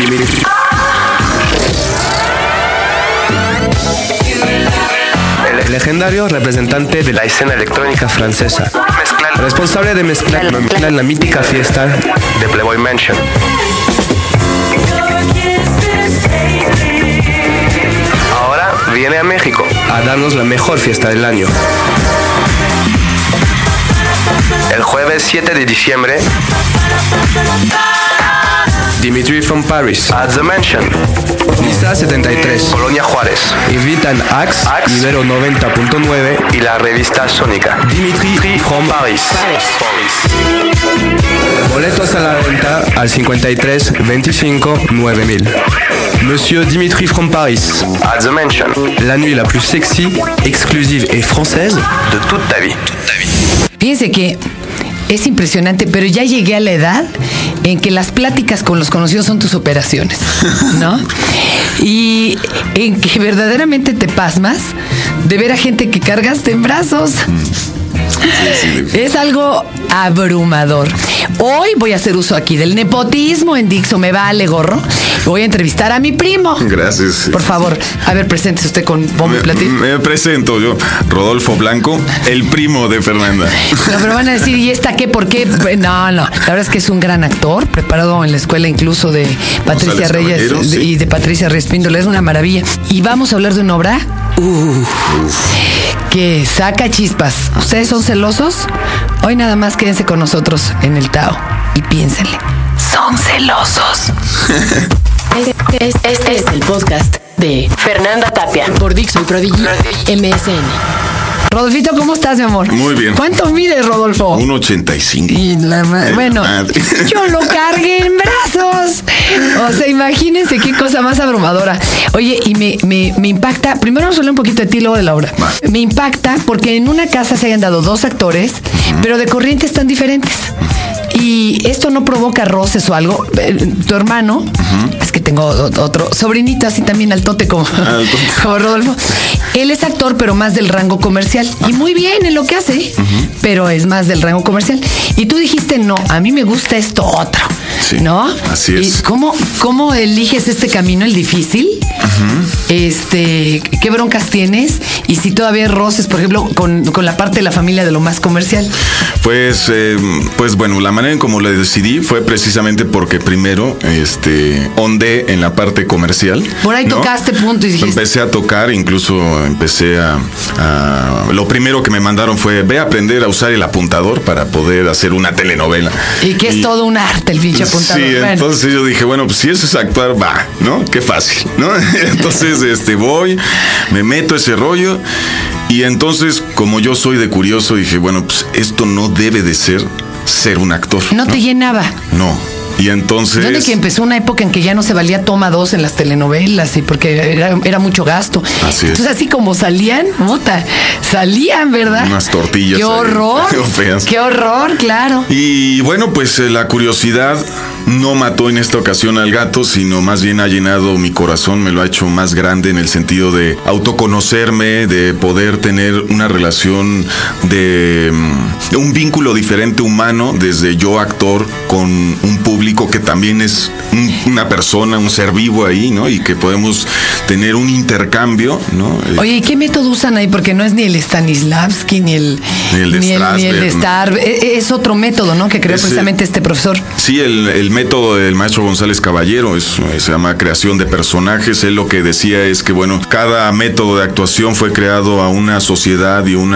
El legendario representante de la escena electrónica francesa, responsable de mezclar mezclar la mítica fiesta de Playboy Mansion. Ahora viene a México a darnos la mejor fiesta del año. El jueves 7 de diciembre, Dimitri from Paris, at the Mansion, Lista 73, Colonia Juárez. Invitan Axe, Ibero 90.9 y la revista Sónica. Dimitri from Paris. Boletos a la venta al 53 25 9000. Monsieur Dimitri from Paris, at the Mansion, la nuit la plus sexy, exclusive et française de toute ta vie. Fíjense que es impresionante, pero ya llegué a la edad en que las pláticas con los conocidos son tus operaciones, ¿no? Y en que verdaderamente te pasmas de ver a gente que cargaste en brazos. Es algo abrumador. Hoy voy a hacer uso aquí del nepotismo en Dixo, me vale gorro. Voy a entrevistar a mi primo. Gracias. Por favor, a ver, preséntese usted con bombo platillo. me presento yo, Rodolfo Blanco, el primo de Fernanda. No, pero van a decir, ¿y esta qué? ¿Por qué? No, no. La verdad es que es un gran actor, preparado en la escuela incluso de Patricia González Reyes Caballero, y de Patricia Reyes Píndola. Es una maravilla. Y vamos a hablar de una obra uh, que saca chispas. ¿Ustedes son celosos? Hoy nada más quédense con nosotros en el Tao y piénsenle. Son celosos. Este, este- este es el podcast de Fernanda Tapia por Dixon Prodigy MSN. Rodolfito, ¿cómo estás, mi amor? Muy bien. ¿Cuánto mides, Rodolfo? 1.85. Y la ma- Ay, bueno, yo lo cargué en brazos. O sea, imagínense qué cosa más abrumadora. Oye, y me, me, me impacta, primero vamos a hablar un poquito de ti, luego de la obra. Va. Me impacta porque en una casa se hayan dado dos actores, pero de corrientes tan diferentes. Y esto no provoca roces o algo. Eh, Tu hermano, es que tengo otro sobrinito así también altote como, como Rodolfo. Él es actor, pero más del rango comercial. Y muy bien en lo que hace, pero es más del rango comercial. Y tú dijiste, no, a mí me gusta esto otro. Sí, ¿No? así es. ¿Y cómo, cómo eliges este camino, el difícil? Este, ¿qué broncas tienes? Y si todavía roces, por ejemplo, con, con la parte de la familia de lo más comercial. Pues, eh, pues bueno, la manera en como lo decidí fue precisamente porque primero, este, ondé en la parte comercial. Por ahí ¿no? tocaste punto y dijiste. Empecé a tocar, incluso empecé a, a- Lo primero que me mandaron fue, ve a aprender a usar el apuntador para poder hacer una telenovela. Y que es todo un arte el pinche apuntador. Sí, Bueno. entonces yo dije, bueno, pues si eso es actuar, va, ¿no? Qué fácil, ¿no? Entonces, este, voy, me meto ese rollo y entonces, como yo soy de curioso, dije, bueno, pues esto no debe de ser ser un actor. no te llenaba. No. Y entonces... ¿Dónde que empezó una época en que ya no se valía toma dos en las telenovelas y porque era, era mucho gasto? Así es. Entonces así como salían, mota, salían, ¿verdad? Unas tortillas Qué ahí, horror. feas. Qué horror, claro. Y bueno, pues eh, la curiosidad no mató en esta ocasión al gato, sino más bien ha llenado mi corazón, me lo ha hecho más grande en el sentido de autoconocerme, de poder tener una relación de, mm, de un vínculo diferente humano desde yo actor con un público que también es un- una persona, un ser vivo ahí, ¿no? Y que podemos tener un intercambio, ¿no? Eh, Oye, ¿y qué método usan ahí? Porque no es ni el Stanislavski ni el Ni el ni el, ni el. Star. e- Es otro método, ¿no? Que creó precisamente este profesor. Sí, el, el método del maestro González Caballero es, se llama creación de personajes. Él lo que decía es que, bueno, cada método de actuación fue creado a una sociedad y un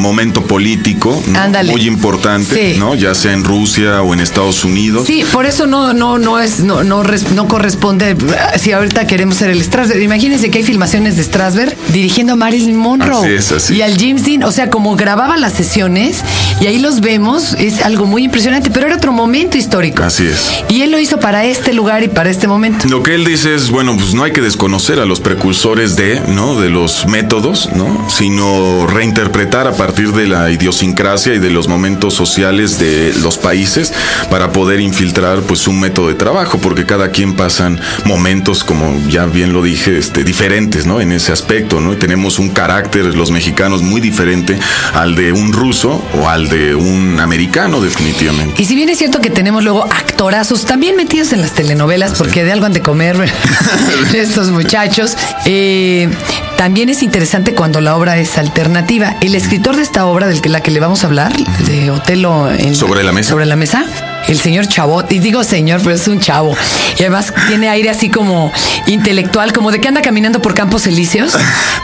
momento político muy importante, Sí. ¿no? Ya sea en Rusia o en Estados Unidos. Sí, por eso no, no, no es, no, no, res- no corresponde. Si ahorita queremos ser el Strasberg, imagínense que hay filmaciones de Strasberg dirigiendo a Marilyn Monroe Así es, así. y al James Dean, o sea, como grababa las sesiones y ahí los vemos, es algo muy impresionante, pero era otro momento histórico. Así es. Y él lo hizo para este lugar y para este momento. Lo que él dice es, bueno, pues no hay que desconocer a los precursores de, ¿no? De los métodos, ¿no? Sino reinterpretar a partir de la idiosincrasia y de los momentos sociales de los países para poder infiltrar, pues, un método de trabajo, porque cada quien pasan momentos, como ya bien lo dije, este, diferentes, ¿no? En ese aspecto, ¿no? Y tenemos un carácter, los mexicanos, muy diferente al de un ruso o al de un americano, definitivamente. Y si bien es cierto que tenemos luego actores actorazos también metidos en las telenovelas, porque de algo han de comer estos muchachos. Eh, también es interesante cuando la obra es alternativa. El escritor de esta obra, del que la que le vamos a hablar, de Otelo en, Sobre la mesa. Sobre la mesa el señor Chabot, y digo señor, pero es un chavo. Y además tiene aire así como intelectual, como de que anda caminando por campos elíseos,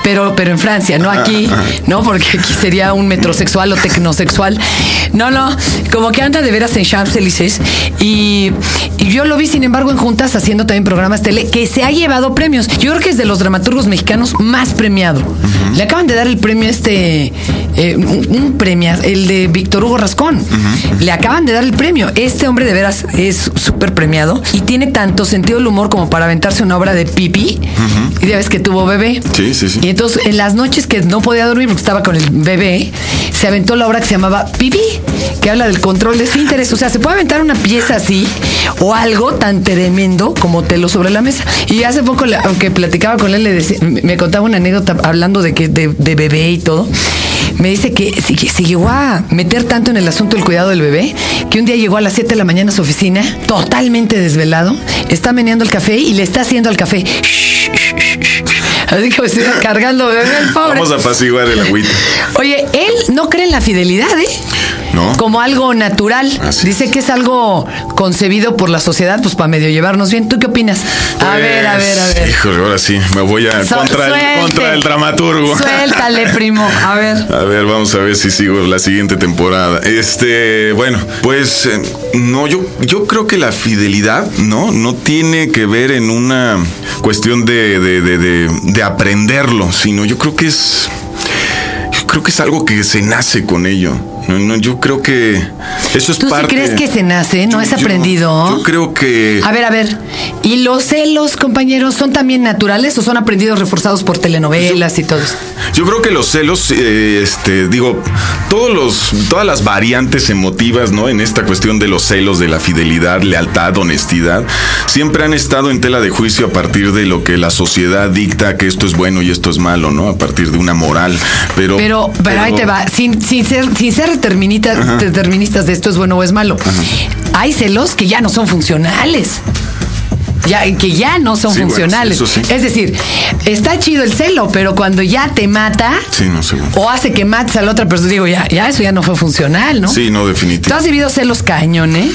pero, pero en Francia, no aquí, ¿no? Porque aquí sería un metrosexual o tecnosexual. No, no, como que anda de veras en Champs-Élysées. Y, y yo lo vi, sin embargo, en juntas haciendo también programas tele, que se ha llevado premios. Yo creo que es de los dramaturgos mexicanos más premiado. Le acaban de dar el premio este, eh, un, un premio, el de Víctor Hugo Rascón. Le acaban de dar el premio. Este hombre de veras es súper premiado y tiene tanto sentido del humor como para aventarse una obra de pipi. Y ya ves que tuvo bebé. Sí, sí, sí. Y entonces, en las noches que no podía dormir porque estaba con el bebé, se aventó la obra que se llamaba Pipi, que habla del control de esfínteres. O sea, se puede aventar una pieza así o algo tan tremendo como telo sobre la mesa. Y hace poco, aunque platicaba con él, le decía- me me contaba una anécdota hablando de que de, de bebé y todo. Me dice que se, llegó a meter tanto en el asunto del cuidado del bebé que un día llegó a las 7 de la mañana a su oficina, totalmente desvelado, está meneando el café y le está haciendo al café. "Shh, shh, shh, shh". Así que iba cargando bebé pobre. Vamos a apaciguar el agüita. Oye, él no cree en la fidelidad, ¿eh? ¿No? Como algo natural. Así Dice es. que es algo concebido por la sociedad, pues para medio llevarnos bien. ¿Tú qué opinas? a ver, a ver, a ver. Pues, Híjole, ahora sí, me voy a So- contra, el, contra el dramaturgo. Suéltale, primo. A ver. A ver, vamos a ver si sigo la siguiente temporada. Este, bueno, pues no, yo, yo creo que la fidelidad, ¿no? No tiene que ver en una cuestión de, de, de, de- de aprenderlo, sino yo creo que es. Yo creo que es algo que se nace con ello. No, no, yo creo que eso es ¿Tú sí parte. crees que se nace? ¿No Yo- es aprendido? Yo, creo que. A ver, a ver. ¿Y los celos, compañeros, son también naturales o son aprendidos reforzados por telenovelas y todo eso? Yo creo que los celos, eh, este, digo, todos los, todas las variantes emotivas, ¿no? En esta cuestión de los celos, de la fidelidad, lealtad, honestidad, siempre han estado en tela de juicio a partir de lo que la sociedad dicta que esto es bueno y esto es malo, ¿no? A partir de una moral. Pero, Pero, pero ahí te va, sin, sin ser, sin ser deterministas de esto es bueno o es malo. Hay celos que ya no son funcionales. Ya, que ya no son Sí, funcionales. sí. Es decir, está chido el celo, pero cuando ya te mata Sí, no sé. o hace que mates a la otra persona, digo, ya, ya eso ya no fue funcional, ¿no? Sí, no, ¿Tú definitivo. has vivido celos cañones?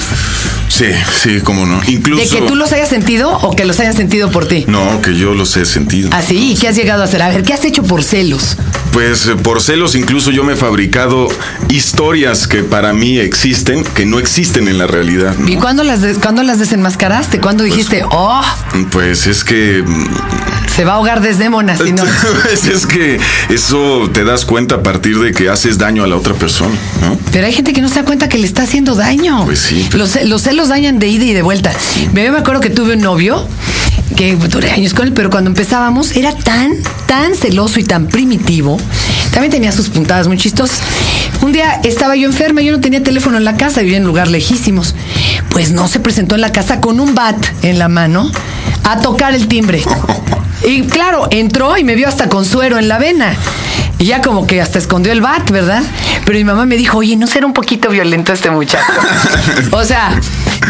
Sí, sí, cómo no. Incluso. ¿De que tú los hayas sentido o que los hayan sentido por ti? No, que yo los he sentido. Así, ¿y qué has llegado a hacer? A ver, ¿qué has hecho por celos? Pues eh, por celos incluso yo me he fabricado historias que para mí existen, que no existen en la realidad. ¿no? ¿Y cuándo las, cuándo las desenmascaraste? ¿Cuándo dijiste, oh, Pues es que se va a ahogar Desdémona si no? Pues es que eso te das cuenta a partir de que haces daño a la otra persona, ¿no? Pero hay gente que no se da cuenta que le está haciendo daño. Pues sí. Los, los celos dañan de ida y de vuelta. Yo me acuerdo que tuve un novio que duré años con él, pero cuando empezábamos era tan, tan celoso y tan primitivo. También tenía sus puntadas muy chistosas. Un día estaba yo enferma, yo no tenía teléfono en la casa, vivía en lugar lejísimos. Pues no se presentó en la casa con un bat en la mano a tocar el timbre. Y claro, entró y me vio hasta con suero en la vena. Y ya como que hasta escondió el bat, ¿verdad? Pero mi mamá me dijo, oye, ¿no será un poquito violento este muchacho? o sea,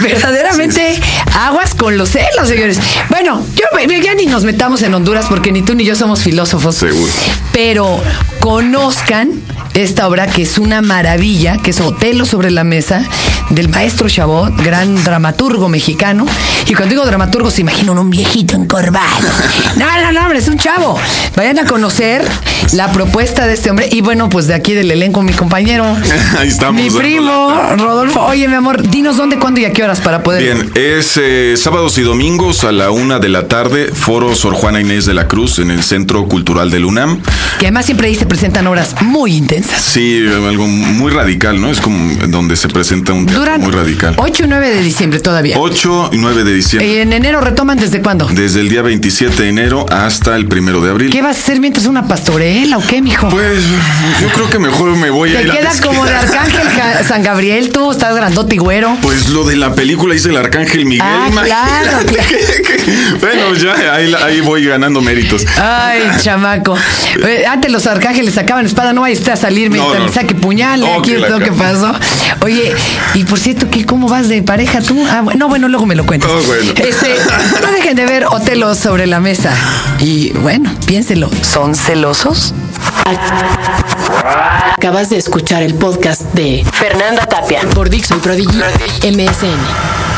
verdaderamente aguas con los celos, señores. Bueno, yo ya ni nos metamos en Honduras porque ni tú ni yo somos filósofos. Seguro. Pero conozcan esta obra que es una maravilla, que es Otelo sobre la mesa, del maestro Chabot, gran dramaturgo mexicano. Y cuando digo dramaturgo, se imaginan un viejito encorvado. No, no, no, hombre, es un chavo. Vayan a conocer la propuesta de este hombre. Y bueno, pues de aquí del elenco, mi compañero, Ahí estamos. mi primo, Rodolfo. Oye, mi amor, dinos dónde, cuándo y a qué horas para poder. Bien, es eh, sábados y domingos a la una de la tarde, Foro Sor Juana Inés de la Cruz en el Centro Cultural del UNAM. Que además siempre ahí se presentan obras muy intensas. Sí, algo muy radical, ¿no? Es como donde se presenta un teatro Duran muy radical. 8 y 9 de diciembre todavía. 8 y 9 de diciembre. ¿Y en enero retoman desde cuándo? Desde el día 27 de enero hasta el primero de abril. ¿Qué vas a hacer mientras una pastorela o qué, mijo? Pues yo creo que mejor me voy a Te ir a quedas como de. Arcángel San Gabriel, tú estás grandote y güero. Pues lo de la película hice el Arcángel Miguel. Ah, claro, claro. bueno, ya ahí, ahí voy ganando méritos. Ay, chamaco. Eh, Antes los arcángeles sacaban espada, no vaya usted a salir mientras No, no. me saque puñal. No, aquí la todo que pasó. Oye, y por cierto, ¿qué, ¿cómo vas de pareja tú? Ah, bueno, no, bueno, luego me lo cuentas. Oh, bueno. Este, no dejen de ver Otelos sobre la mesa. Y bueno, piénselo. ¿Son celosos? Acabas de escuchar el podcast de Fernanda Tapia por Dixo y Prodigy MSN.